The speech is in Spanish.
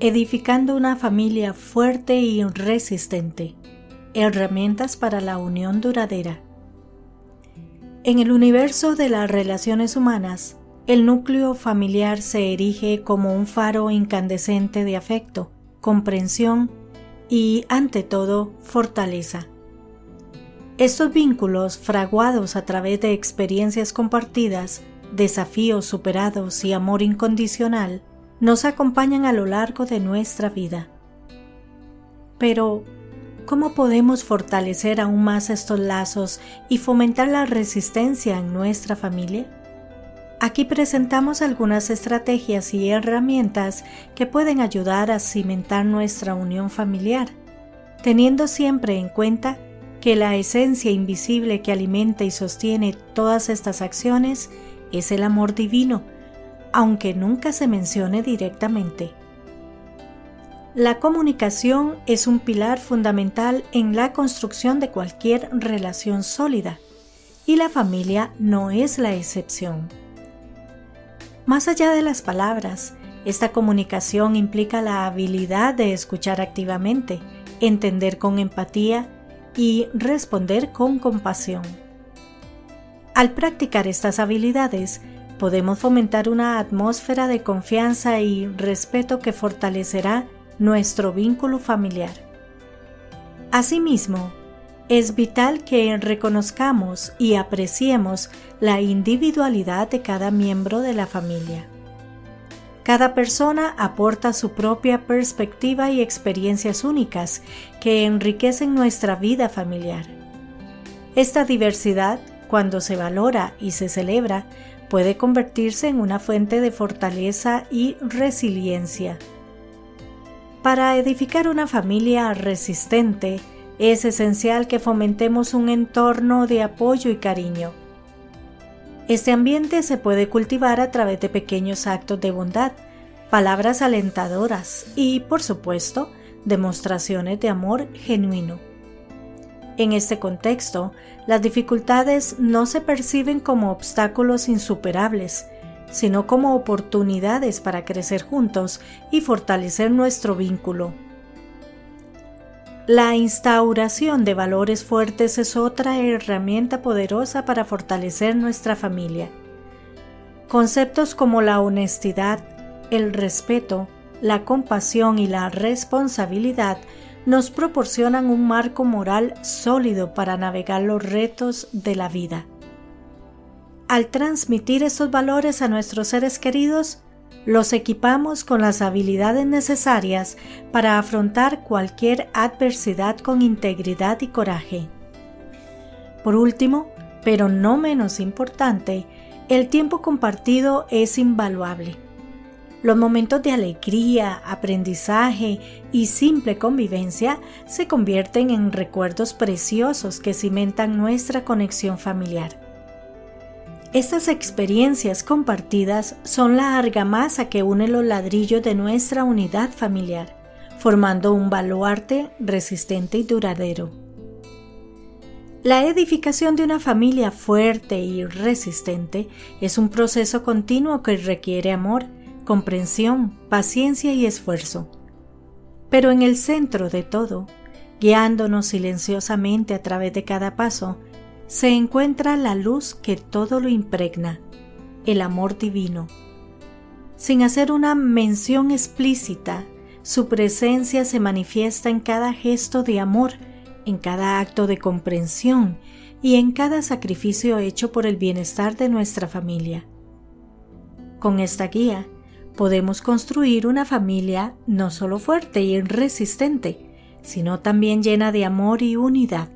edificando una familia fuerte y resistente. Herramientas para la unión duradera. En el universo de las relaciones humanas, el núcleo familiar se erige como un faro incandescente de afecto, comprensión y, ante todo, fortaleza. Estos vínculos, fraguados a través de experiencias compartidas, desafíos superados y amor incondicional, nos acompañan a lo largo de nuestra vida. Pero, ¿cómo podemos fortalecer aún más estos lazos y fomentar la resistencia en nuestra familia? Aquí presentamos algunas estrategias y herramientas que pueden ayudar a cimentar nuestra unión familiar, teniendo siempre en cuenta que la esencia invisible que alimenta y sostiene todas estas acciones es el amor divino, aunque nunca se mencione directamente. La comunicación es un pilar fundamental en la construcción de cualquier relación sólida, y la familia no es la excepción. Más allá de las palabras, esta comunicación implica la habilidad de escuchar activamente, entender con empatía y responder con compasión. Al practicar estas habilidades, podemos fomentar una atmósfera de confianza y respeto que fortalecerá nuestro vínculo familiar. Asimismo, es vital que reconozcamos y apreciemos la individualidad de cada miembro de la familia. Cada persona aporta su propia perspectiva y experiencias únicas que enriquecen nuestra vida familiar. Esta diversidad, cuando se valora y se celebra, puede convertirse en una fuente de fortaleza y resiliencia. Para edificar una familia resistente, es esencial que fomentemos un entorno de apoyo y cariño. Este ambiente se puede cultivar a través de pequeños actos de bondad, palabras alentadoras y, por supuesto, demostraciones de amor genuino. En este contexto, las dificultades no se perciben como obstáculos insuperables, sino como oportunidades para crecer juntos y fortalecer nuestro vínculo. La instauración de valores fuertes es otra herramienta poderosa para fortalecer nuestra familia. Conceptos como la honestidad, el respeto, la compasión y la responsabilidad nos proporcionan un marco moral sólido para navegar los retos de la vida. Al transmitir estos valores a nuestros seres queridos, los equipamos con las habilidades necesarias para afrontar cualquier adversidad con integridad y coraje. Por último, pero no menos importante, el tiempo compartido es invaluable. Los momentos de alegría, aprendizaje y simple convivencia se convierten en recuerdos preciosos que cimentan nuestra conexión familiar. Estas experiencias compartidas son la argamasa que une los ladrillos de nuestra unidad familiar, formando un baluarte resistente y duradero. La edificación de una familia fuerte y resistente es un proceso continuo que requiere amor, comprensión, paciencia y esfuerzo. Pero en el centro de todo, guiándonos silenciosamente a través de cada paso, se encuentra la luz que todo lo impregna, el amor divino. Sin hacer una mención explícita, su presencia se manifiesta en cada gesto de amor, en cada acto de comprensión y en cada sacrificio hecho por el bienestar de nuestra familia. Con esta guía, podemos construir una familia no solo fuerte y resistente, sino también llena de amor y unidad.